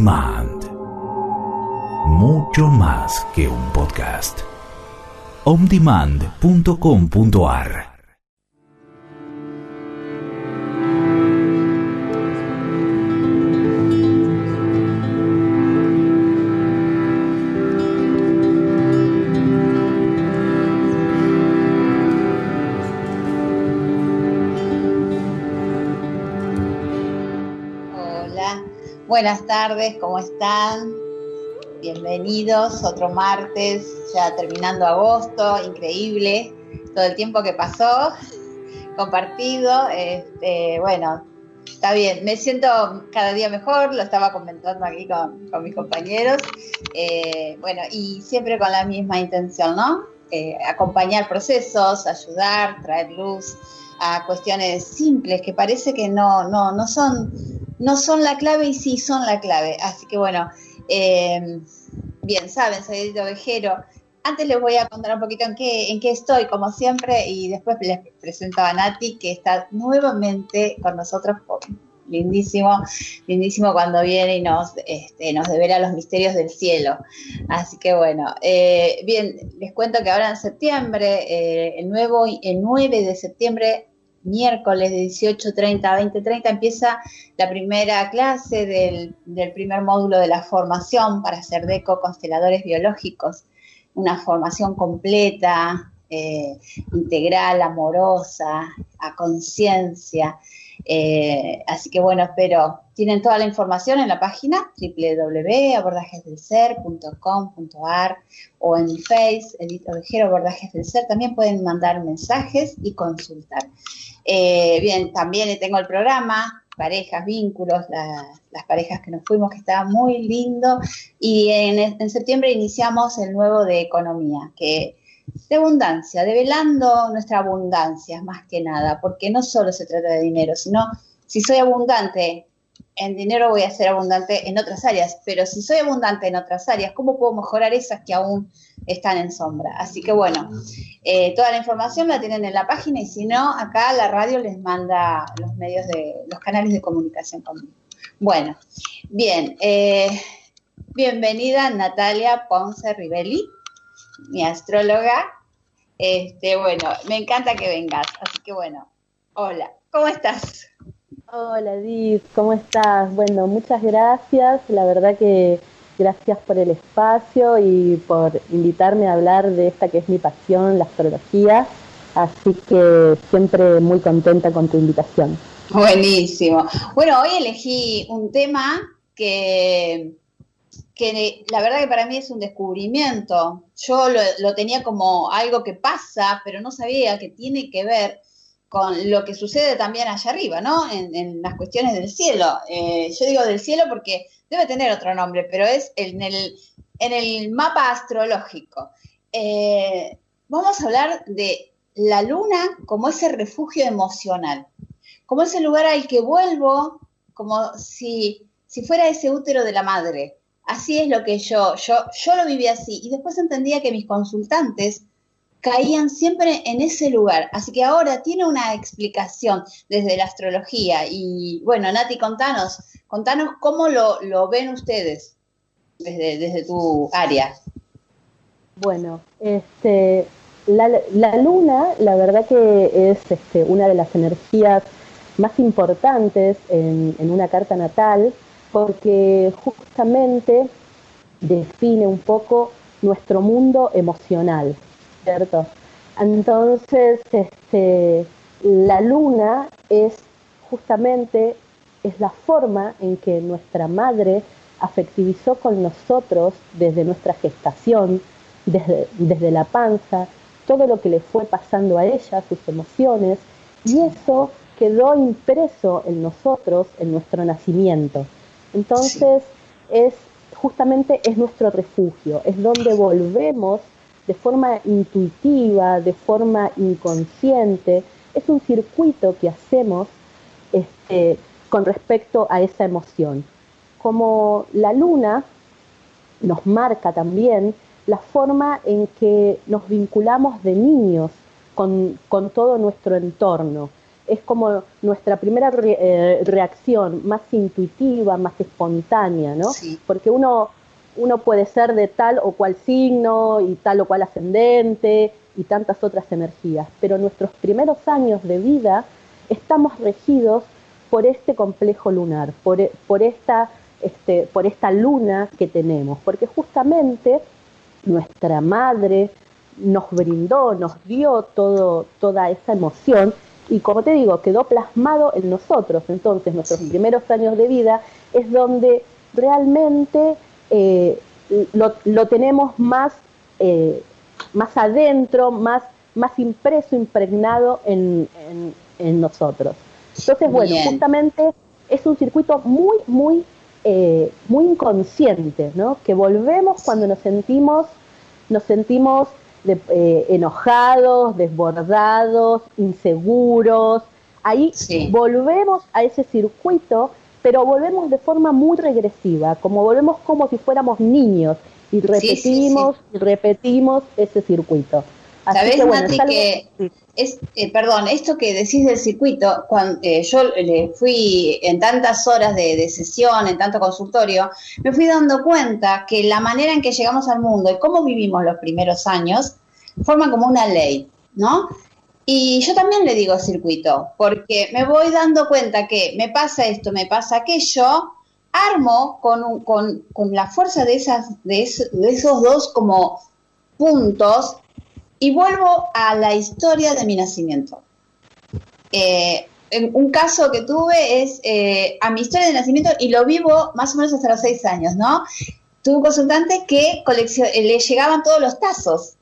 Demand. Mucho más que un podcast. ondemand.com.ar Buenas tardes, ¿cómo están? Bienvenidos, otro martes, ya terminando agosto, increíble, todo el tiempo que pasó, compartido, este, bueno, está bien, me siento cada día mejor, lo estaba comentando aquí con, mis compañeros, eh, bueno, y siempre con la misma intención, ¿no? Eh, acompañar procesos, ayudar, traer luz a cuestiones simples que parece que no, no, no son no son la clave y sí son la clave. Así que bueno, eh, bien, saben, soy Edith Ovejero. Antes les voy a contar un poquito en qué, en qué estoy, como siempre, y después les presento a Nati, que está nuevamente con nosotros. Lindísimo, lindísimo cuando viene y nos, este, nos devela los misterios del cielo. Así que bueno, eh, bien, les cuento que ahora en septiembre, eh, el, nuevo, el 9 de septiembre, miércoles de 18.30 a 20.30 empieza la primera clase del, primer módulo de la formación para ser deco consteladores biológicos, una formación completa, eh, integral, amorosa, a conciencia. Eh, así que bueno, espero, tienen toda la información en la página www.abordajesdelser.com.ar o en mi face, Edith Ovejero, Abordajes del Ser, también pueden mandar mensajes y consultar. Eh, bien, también tengo el programa, parejas, vínculos, las parejas que nos fuimos, que está muy lindo. Y en, septiembre iniciamos el nuevo de economía, que de abundancia, develando nuestra abundancia más que nada, porque no solo se trata de dinero, sino si soy abundante en dinero voy a ser abundante en otras áreas, pero si soy abundante en otras áreas, ¿cómo puedo mejorar esas que aún están en sombra? Así que bueno, eh, toda la información la tienen en la página y si no, acá la radio les manda los medios de los canales de comunicación conmigo. Bueno, bien, eh, bienvenida Natalia Ponce Rivelli, mi astróloga. Este, bueno, me encanta que vengas, así que bueno, hola, ¿cómo estás? Hola Edith, ¿cómo estás? Bueno, muchas gracias. La verdad que gracias por el espacio y por invitarme a hablar de esta que es mi pasión, la astrología. Así que siempre muy contenta con tu invitación. Buenísimo. Bueno, hoy elegí un tema que, que la verdad que para mí es un descubrimiento. Yo lo, lo tenía como algo que pasa, pero no sabía que tiene que ver con lo que sucede también allá arriba, ¿no? En, las cuestiones del cielo. Eh, yo digo del cielo porque debe tener otro nombre, pero es en el, en el mapa astrológico. Eh, vamos a hablar de la luna como ese refugio emocional, como ese lugar al que vuelvo, como si, si fuera ese útero de la madre. Así es lo que yo, yo, yo lo viví así. Y después entendía que mis consultantes caían siempre en ese lugar. Así que ahora tiene una explicación desde la astrología. Y bueno, Nati, contanos, contanos cómo lo, ven ustedes desde, desde, tu área. Bueno, este, la, luna, la verdad que es este, una de las energías más importantes en, en una carta natal, porque justamente define un poco nuestro mundo emocional. ¿Cierto? Entonces, este, la luna es justamente es la forma en que nuestra madre afectivizó con nosotros desde nuestra gestación, desde, desde la panza, todo lo que le fue pasando a ella, sus emociones, y eso quedó impreso en nosotros, en nuestro nacimiento. Entonces, es justamente es nuestro refugio, es donde volvemos de forma intuitiva, de forma inconsciente, es un circuito que hacemos este, con respecto a esa emoción. Como la luna nos marca también la forma en que nos vinculamos de niños con, todo nuestro entorno. es como nuestra primera eh, reacción más intuitiva, más espontánea, ¿no? Porque uno, uno puede ser de tal o cual signo y tal o cual ascendente y tantas otras energías, pero nuestros primeros años de vida estamos regidos por este complejo lunar, por, por, esta, este, por esta luna que tenemos, porque justamente nuestra madre nos brindó, nos dio todo, toda esa emoción y como te digo, quedó plasmado en nosotros. Entonces, nuestros primeros años de vida es donde realmente eh, lo, tenemos más, eh, más adentro, más, más impreso, impregnado en, en, nosotros. Entonces, bueno, justamente es un circuito muy, muy, eh, muy inconsciente, ¿no? Que volvemos cuando nos sentimos, nos sentimos eh, enojados, desbordados, inseguros. Ahí volvemos a ese circuito, pero volvemos de forma muy regresiva, como volvemos como si fuéramos niños y repetimos y repetimos ese circuito. Así que, bueno, que es, eh, perdón, esto que decís del circuito, cuando eh, yo le fui en tantas horas de, de, sesión, en tanto consultorio, me fui dando cuenta que la manera en que llegamos al mundo y cómo vivimos los primeros años forma como una ley, ¿no? Y yo también le digo circuito, porque me voy dando cuenta que me pasa esto, me pasa aquello, armo con, con, con la fuerza de, esas, de, esos dos como puntos y vuelvo a la historia de mi nacimiento. Eh, un caso que tuve es eh, a mi historia de nacimiento y lo vivo más o menos hasta los seis años, ¿no? Tuve un consultante que le llegaban todos los tazos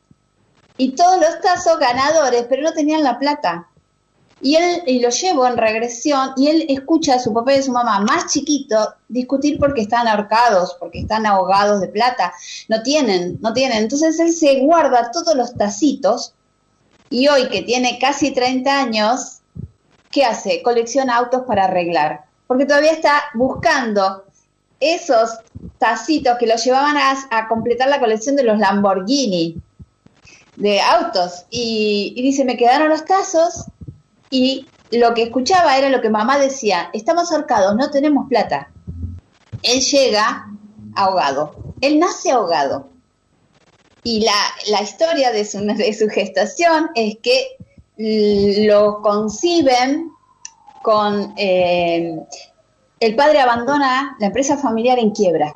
y todos los tazos ganadores, pero no tenían la plata. Y él y lo llevo en regresión y él escucha a su papá y a su mamá más chiquito discutir porque están ahorcados, porque están ahogados de plata. No tienen, no tienen. Entonces él se guarda todos los tacitos y hoy que tiene casi 30 años, ¿qué hace? Colecciona autos para arreglar. Porque todavía está buscando esos tacitos que lo llevaban a completar la colección de los Lamborghini de autos. Y, dice, me quedaron los tazos y lo que escuchaba era lo que mamá decía, estamos ahorcados, no tenemos plata. Él llega ahogado, él nace ahogado. Y la, la historia de su, de su gestación es que lo conciben con... Eh, el padre abandona la empresa familiar en quiebra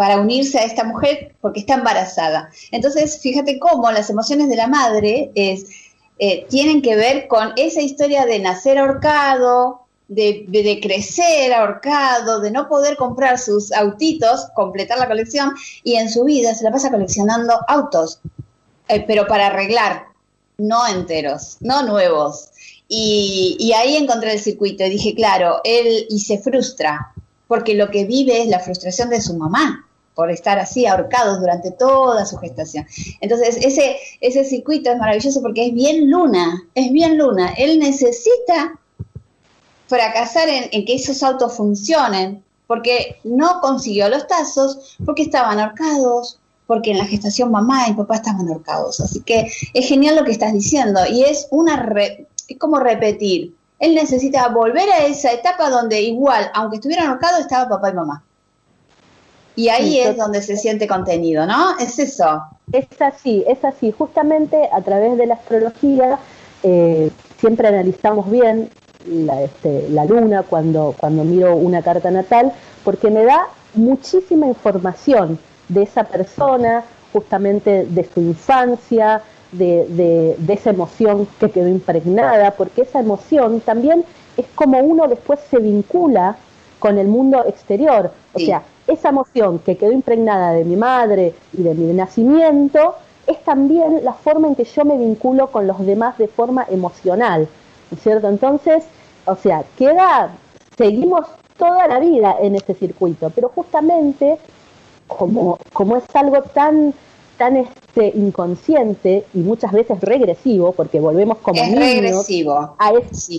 para unirse a esta mujer porque está embarazada. Entonces, fíjate cómo las emociones de la madre es, eh, tienen que ver con esa historia de nacer ahorcado, de, crecer ahorcado, de no poder comprar sus autitos, completar la colección, y en su vida se la pasa coleccionando autos, eh, pero para arreglar, no enteros, no nuevos. Y, y, ahí encontré el circuito y dije, claro, él y se frustra, porque lo que vive es la frustración de su mamá por estar así ahorcados durante toda su gestación. Entonces, ese, ese circuito es maravilloso porque es bien luna, es bien luna. Él necesita fracasar en, que esos autos funcionen, porque no consiguió los tazos, porque estaban ahorcados, porque en la gestación mamá y papá estaban ahorcados. Así que es genial lo que estás diciendo y es una es como repetir. Él necesita volver a esa etapa donde igual, aunque estuvieran ahorcados, estaba papá y mamá. Y ahí es donde se siente contenido, ¿no? Es eso. Es así, es así. Justamente a través de la astrología eh, siempre analizamos bien la, este, la luna cuando, cuando miro una carta natal, porque me da muchísima información de esa persona, justamente de su infancia, de, de, esa emoción que quedó impregnada, porque esa emoción también es como uno después se vincula con el mundo exterior. O sea, esa emoción que quedó impregnada de mi madre y de mi nacimiento es también la forma en que yo me vinculo con los demás de forma emocional, ¿no es cierto? Entonces, o sea, queda, seguimos toda la vida en ese circuito, pero justamente como, como es algo tan tan este inconsciente y muchas veces regresivo, porque volvemos como es regresivo.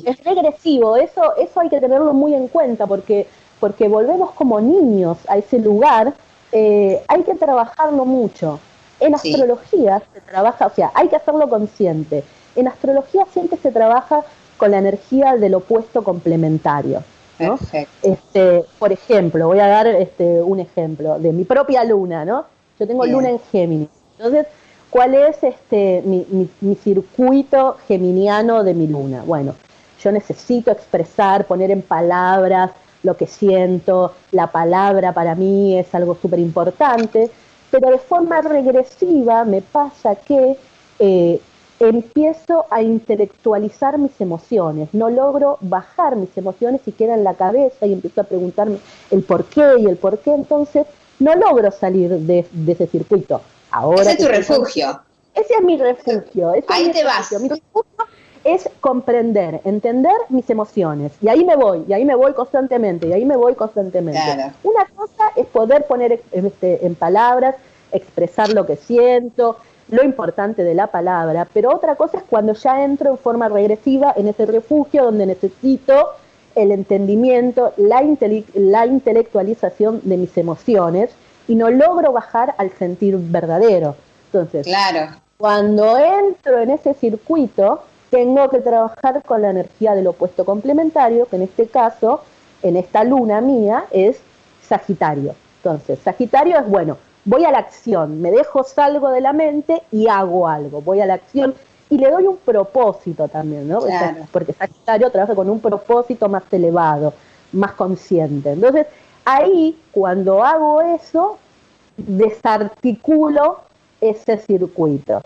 Es regresivo, eso, eso hay que tenerlo muy en cuenta, porque porque volvemos como niños a ese lugar, eh, hay que trabajarlo mucho. En astrología se trabaja, o sea, hay que hacerlo consciente. En astrología siempre se trabaja con la energía del opuesto complementario. Este, por ejemplo, voy a dar este, un ejemplo de mi propia luna, ¿no? Yo tengo luna en Géminis. Entonces, ¿cuál es este, mi, circuito geminiano de mi luna? Bueno, yo necesito expresar, poner en palabras lo que siento, la palabra para mí es algo súper importante, pero de forma regresiva me pasa que eh, empiezo a intelectualizar mis emociones, no logro bajar mis emociones y queda en la cabeza y empiezo a preguntarme el por qué y el por qué, entonces no logro salir de, ese circuito. Ahora ese es tu refugio. Ese es mi refugio. ahí te vas. Mi refugio es comprender, entender mis emociones. Y ahí me voy, y ahí me voy constantemente, y ahí me voy constantemente. Una cosa es poder poner este, en palabras, expresar lo que siento, lo importante de la palabra, pero otra cosa es cuando ya entro en forma regresiva en ese refugio donde necesito el entendimiento, la, la intelectualización de mis emociones y no logro bajar al sentir verdadero. Entonces, claro. cuando entro en ese circuito, tengo que trabajar con la energía del opuesto complementario, que en este caso, en esta luna mía, es Sagitario. Entonces, Sagitario es bueno, voy a la acción, me dejo salgo de la mente y hago algo, voy a la acción y le doy un propósito también, ¿no? Porque Sagitario trabaja con un propósito más elevado, más consciente. Entonces, ahí, cuando hago eso, desarticulo ese circuito,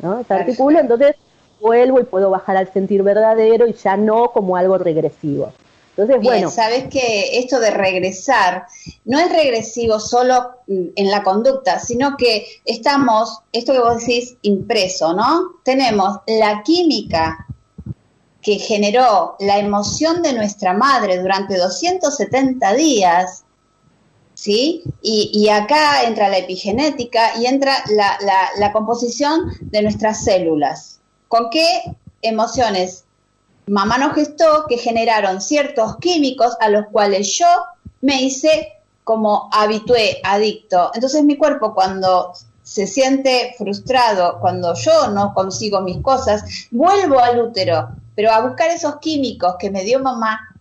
¿no? Desarticulo, entonces vuelvo y puedo bajar al sentir verdadero y ya no como algo regresivo. Entonces, bueno. Sabes que esto de regresar no es regresivo solo en la conducta, sino que estamos, esto que vos decís, impreso, ¿no? Tenemos la química que generó la emoción de nuestra madre durante 270 días, ¿sí? Y, acá entra la epigenética y entra la, la composición de nuestras células. ¿Con qué emociones mamá nos gestó que generaron ciertos químicos a los cuales yo me hice como habitué, adicto. Entonces mi cuerpo cuando se siente frustrado, cuando yo no consigo mis cosas, vuelvo al útero, pero a buscar esos químicos que me dio mamá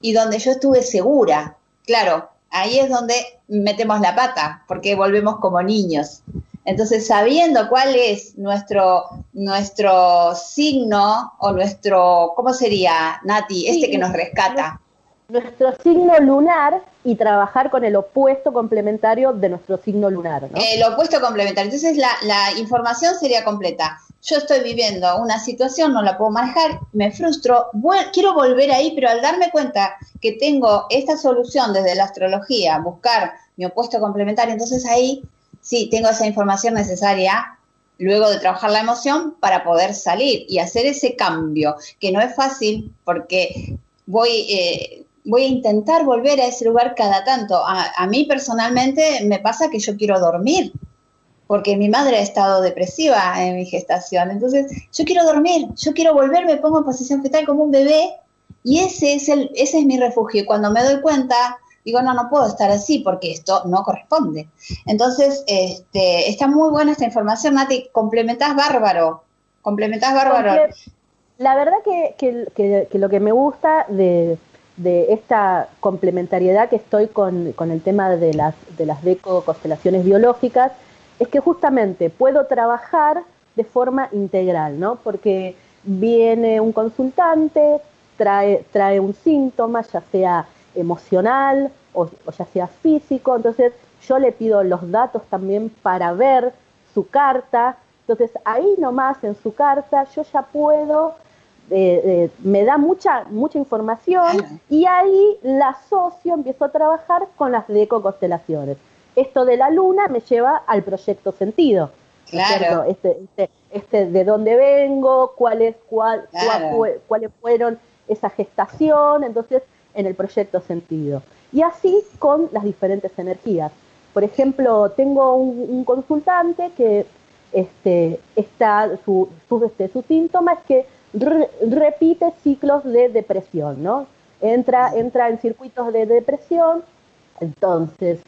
y donde yo estuve segura. Claro, ahí es donde metemos la pata, porque volvemos como niños. Entonces, sabiendo cuál es nuestro, nuestro signo o nuestro, ¿cómo sería, Nati? Este que nos rescata. Nuestro signo lunar y trabajar con el opuesto complementario de nuestro signo lunar. ¿no? El opuesto complementario. Entonces, la, la información sería completa. Yo estoy viviendo una situación, no la puedo manejar, me frustro, quiero volver ahí, pero al darme cuenta que tengo esta solución desde la astrología, buscar mi opuesto complementario, entonces ahí sí, tengo esa información necesaria luego de trabajar la emoción para poder salir y hacer ese cambio, que no es fácil porque voy, eh, voy a intentar volver a ese lugar cada tanto. A, mí personalmente me pasa que yo quiero dormir, porque mi madre ha estado depresiva en mi gestación. Entonces, yo quiero dormir, yo quiero volver, me pongo en posición fetal como un bebé y ese es, el, ese es mi refugio. Y cuando me doy cuenta, digo, no, no puedo estar así porque esto no corresponde. Entonces, este, está muy buena esta información, Nati, complementás bárbaro, complementás bárbaro. La verdad que, lo que me gusta de, esta complementariedad que estoy con, el tema de las, de las deco constelaciones biológicas es que justamente puedo trabajar de forma integral, ¿no? Porque viene un consultante, trae, trae un síntoma, ya sea emocional o, ya sea físico. Entonces yo le pido los datos también para ver su carta. Entonces ahí nomás en su carta yo ya puedo, eh, eh, me da mucha, mucha información y ahí la asocio, empiezo a trabajar con las deco constelaciones. Esto de la luna me lleva al proyecto sentido. Claro. Este, este, este, de dónde vengo, cuáles, cuál, cuáles fueron esa gestación. Entonces en el proyecto sentido. Y así con las diferentes energías. Por ejemplo, tengo un, consultante que este, está, su, su, este, síntoma es que repite ciclos de depresión, ¿no? Entra, entra en circuitos de depresión, entonces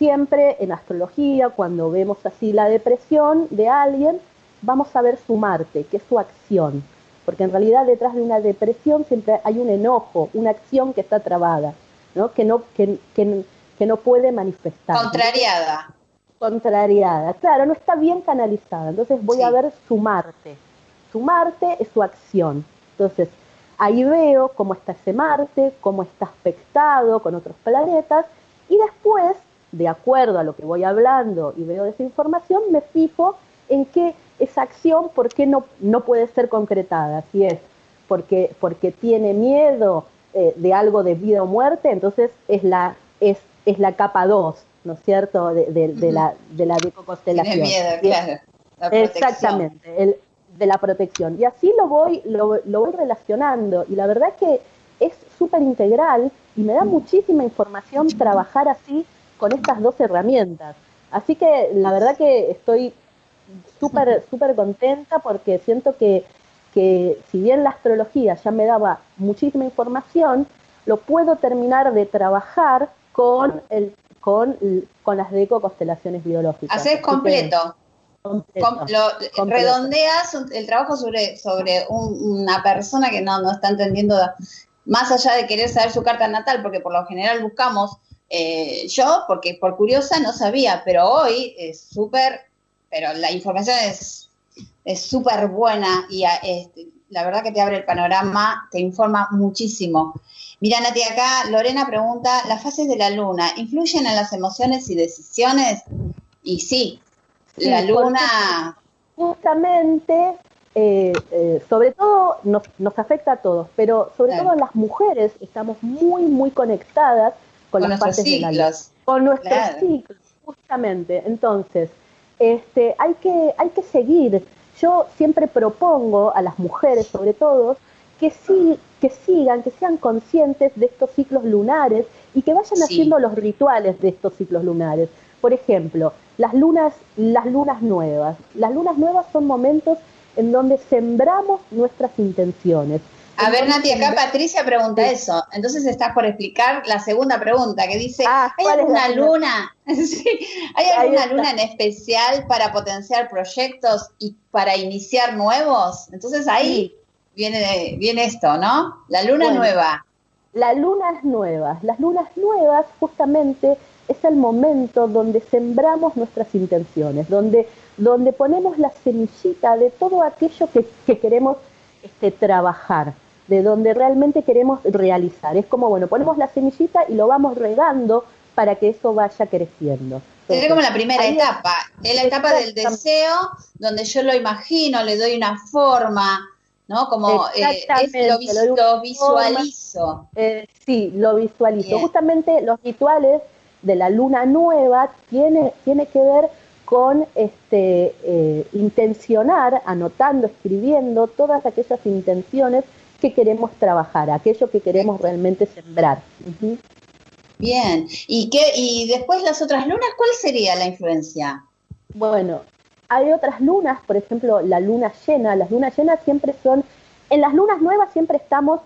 siempre en astrología, cuando vemos así la depresión de alguien, vamos a ver su Marte, que es su acción. Porque en realidad detrás de una depresión siempre hay un enojo, una acción que está trabada, ¿no? Que, no, que, que, no puede manifestar. Contrariada. Contrariada, claro, no está bien canalizada. Entonces voy a ver sumarte. Sumarte es su acción. Entonces, ahí veo cómo está ese Marte, cómo está aspectado con otros planetas, y después, de acuerdo a lo que voy hablando y veo de esa información, me fijo en qué esa acción, por qué no, no puede ser concretada. Si es porque, porque tiene miedo eh, de algo de vida o muerte, entonces es la, es, es la capa 2, ¿no es cierto?, de, de, la, de la Tiene miedo, claro. exactamente, el, de la protección. Y así lo voy, lo, lo voy relacionando. Y la verdad que es súper integral y me da muchísima información trabajar así con estas dos herramientas. Así que la verdad que estoy súper, súper contenta porque siento que, que si bien la astrología ya me daba muchísima información, lo puedo terminar de trabajar con, el, con, con las deco constelaciones biológicas. Hacer completo. redondeas el trabajo sobre, sobre una persona que no, no está entendiendo, más allá de querer saber su carta natal, porque por lo general buscamos, eh, yo, porque por curiosa no sabía, pero hoy es súper pero la información es súper buena y este, la verdad que te abre el panorama, te informa muchísimo. Mira, Nati, acá Lorena pregunta, ¿las fases de la luna influyen en las emociones y decisiones? Y sí, la luna... Justamente, eh, eh, sobre todo nos, nos, afecta a todos, pero sobre todo las mujeres estamos muy, muy conectadas con, las fases de la luna. Con nuestros ciclos, justamente. Entonces, este, hay, que, hay que seguir. Yo siempre propongo a las mujeres, sobre todo, que, sí, que sigan, que sean conscientes de estos ciclos lunares y que vayan haciendo los rituales de estos ciclos lunares. Por ejemplo, las lunas, las lunas nuevas. Las lunas nuevas son momentos en donde sembramos nuestras intenciones. A ver, Nati, acá Patricia pregunta eso. Entonces estás por explicar la segunda pregunta que dice, ah, ¿hay alguna luna? ¿Hay alguna luna en especial para potenciar proyectos y para iniciar nuevos? Entonces ahí viene, viene esto, ¿no? La luna nueva. Las lunas nuevas. Las lunas nuevas justamente es el momento donde sembramos nuestras intenciones, donde, donde ponemos la semillita de todo aquello que, que queremos este, trabajar de donde realmente queremos realizar. Es como, bueno, ponemos la semillita y lo vamos regando para que eso vaya creciendo. Es como la primera etapa, es la etapa del deseo, donde yo lo imagino, le doy una forma, ¿no? Como eh, lo, visualizo. Eh, sí, lo visualizo. Justamente los rituales de la luna nueva tiene, tiene que ver con este eh, intencionar, anotando, escribiendo todas aquellas intenciones que queremos trabajar, aquello que queremos realmente sembrar. Bien, ¿Y, qué, y después las otras lunas, ¿cuál sería la influencia? Bueno, hay otras lunas, por ejemplo, la luna llena, las lunas llenas siempre son, en las lunas nuevas siempre estamos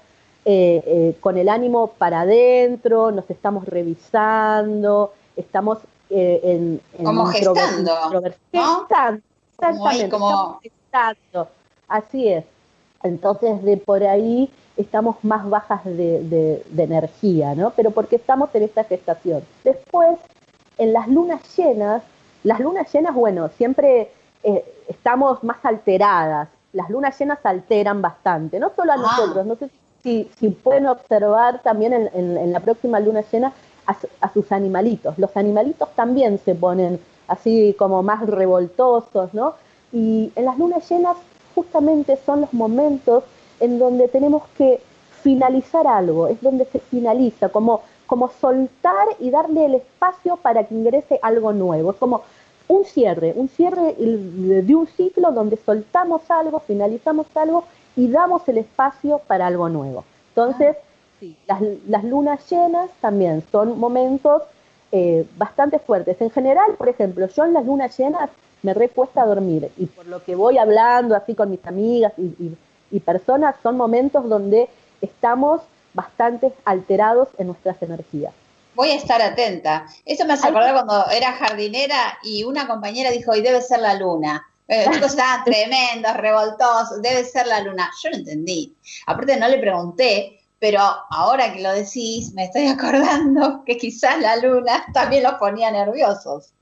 eh, eh, con el ánimo para adentro, nos estamos revisando, estamos eh, en, Como gestando, exactamente, como... gestando, así es. Entonces, de por ahí estamos más bajas de, energía, ¿no? Pero porque estamos en esta gestación. Después, en las lunas llenas, las lunas llenas, bueno, siempre eh, estamos más alteradas. Las lunas llenas alteran bastante, no solo a ah. nosotros, no sé si, si, pueden observar también en, la próxima luna llena a, a, sus animalitos. Los animalitos también se ponen así como más revoltosos, ¿no? Y en las lunas llenas justamente son los momentos en donde tenemos que finalizar algo, es donde se finaliza, como, como soltar y darle el espacio para que ingrese algo nuevo. Es como un cierre, un cierre de un ciclo donde soltamos algo, finalizamos algo y damos el espacio para algo nuevo. Entonces, sí, las, lunas llenas también son momentos eh, bastante fuertes. En general, por ejemplo, yo en las lunas llenas me recuesta dormir. Y por lo que voy hablando así con mis amigas y, personas, son momentos donde estamos bastante alterados en nuestras energías. Voy a estar atenta. Eso me hace acordar cuando era jardinera y una compañera dijo, y debe ser la luna. Eh, los chicos estaban tremendos, revoltosos, debe ser la luna. Yo no entendí. Aparte no le pregunté, pero ahora que lo decís, me estoy acordando que quizás la luna también los ponía nerviosos.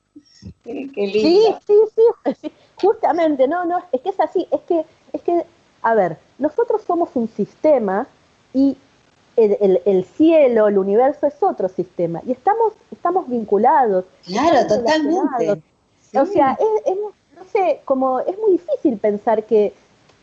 Qué, lindo. Sí, sí, sí, justamente, no, no, es que es así, es que, es que, a ver, nosotros somos un sistema y el, cielo, el universo es otro sistema y estamos, estamos vinculados. Claro, totalmente. O sea, es, no sé, como es muy difícil pensar que,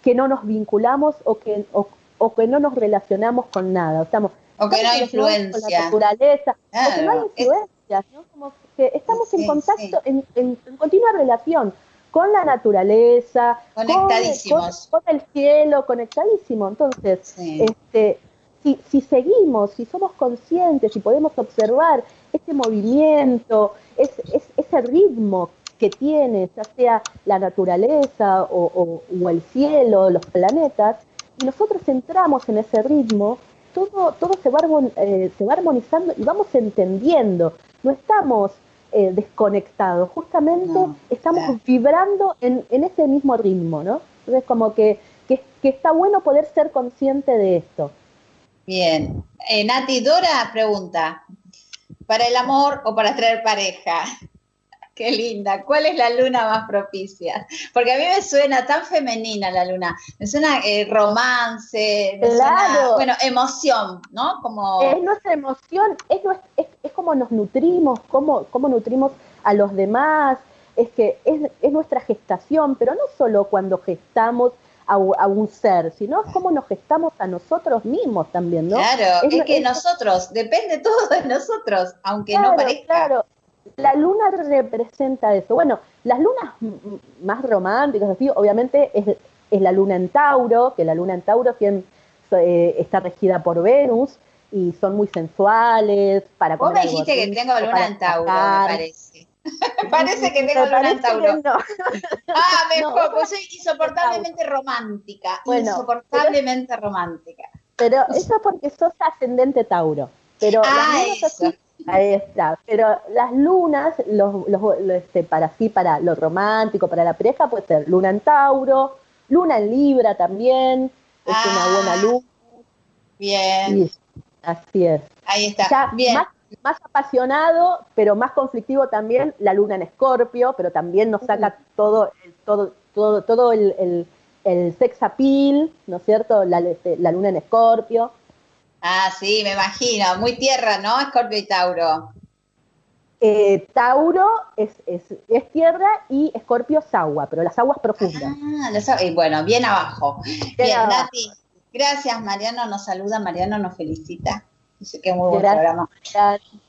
que no nos vinculamos o que, o, que no nos relacionamos con nada. Estamos, o que no hay influencia. Con la naturaleza, o que no hay influencias, ¿no? Como que estamos en contacto, en, en, continua relación con la naturaleza, conectadísimos. Con, el cielo, conectadísimo. Entonces, este, si, si seguimos, si somos conscientes, si podemos observar ese movimiento, ese, ese ritmo que tiene, ya sea la naturaleza o, el cielo, los planetas, y nosotros entramos en ese ritmo, todo, todo se, va, eh, se va armonizando y vamos entendiendo. No estamos eh, desconectados, justamente estamos vibrando en, ese mismo ritmo, ¿no? Entonces, como que, que, está bueno poder ser consciente de esto. Bien. Eh, Nati Dora pregunta, ¿para el amor o para traer pareja? Qué linda. ¿Cuál es la luna más propicia? Porque a mí me suena tan femenina la luna. Me suena eh, romance, me suena, bueno, emoción, ¿no? Como... Es nuestra emoción, es, es, como nos nutrimos, cómo, cómo nutrimos a los demás. Es que es, es nuestra gestación, pero no solo cuando gestamos a, un ser, sino es cómo nos gestamos a nosotros mismos también, ¿no? Claro, es, que nosotros, depende todo de nosotros, aunque no parezca. Claro, la luna representa eso. Bueno, las lunas más románticas, así, obviamente es, la luna en Tauro, que la luna en Tauro quien, eh, está regida por Venus y son muy sensuales para Vos me dijiste que tengo luna en Tauro, me parece. parece que tengo luna en Tauro. ah, mejor, pues soy insoportablemente romántica. insoportablemente romántica. Pero eso es porque sos ascendente Tauro. Pero ah, Ahí está. Pero las lunas, los, este, para sí, para lo romántico, para la pareja, puede ser luna en Tauro, luna en Libra también, es una ah, buena luna. Bien. así es. Ahí está. bien. Más, apasionado, pero más conflictivo también, la luna en Escorpio, pero también nos saca todo, todo, todo, todo el, el, sex appeal, ¿no es cierto? La, este, la luna en Escorpio. Ah, sí, me imagino. Muy tierra, ¿no? Escorpio y Tauro. Eh, Tauro es, es, es, tierra y Escorpio es agua, pero las aguas profundas. Ah, y bueno, bien abajo. Bien, Nati. Gracias, Mariano nos saluda, Mariano nos felicita. Dice que muy buen programa.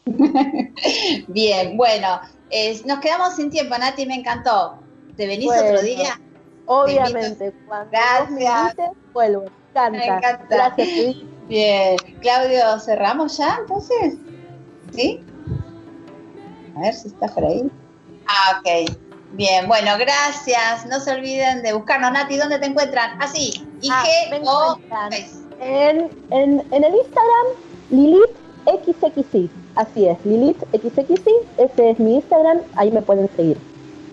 bien, bueno, nos quedamos sin tiempo, Nati, me encantó. ¿Te venís otro día? Obviamente, cuando Gracias. me vuelvo. Me encanta. Gracias, Bien, Claudio, ¿cerramos ya entonces? ¿Sí? A ver si estás por ahí. Ah, ok. Bien, bueno, gracias. No se olviden de buscarnos. Nati, ¿dónde te encuentran? Así, IG ah, o en, en, en, el Instagram, Lilith XXI. Así es, Lilith XXI. Ese es mi Instagram. Ahí me pueden seguir.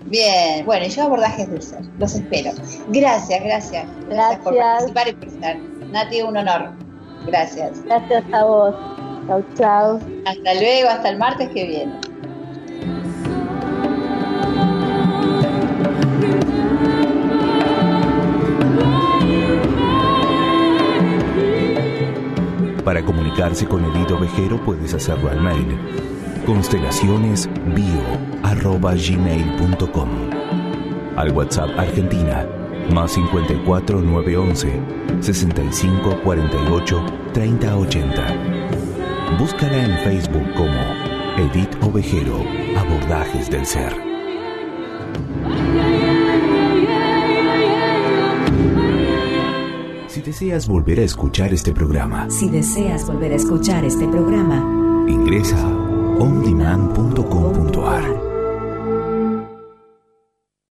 Bien, bueno, yo abordajes del ser. Los espero. Gracias, gracias. Gracias, gracias. por participar y por estar. Nati, un honor. Gracias. Gracias a vos. Chao, chao. Hasta luego, hasta el martes que viene. Para comunicarse con Edith Ovejero puedes hacerlo al mail constelacionesbio.gmail.com Al WhatsApp Argentina más 54 911 65 48 30 80. Búscala en Facebook como Edith Ovejero, Abordajes del Ser. Si deseas volver a escuchar este programa, si deseas volver a escuchar este programa, ingresa ondemand.com.ar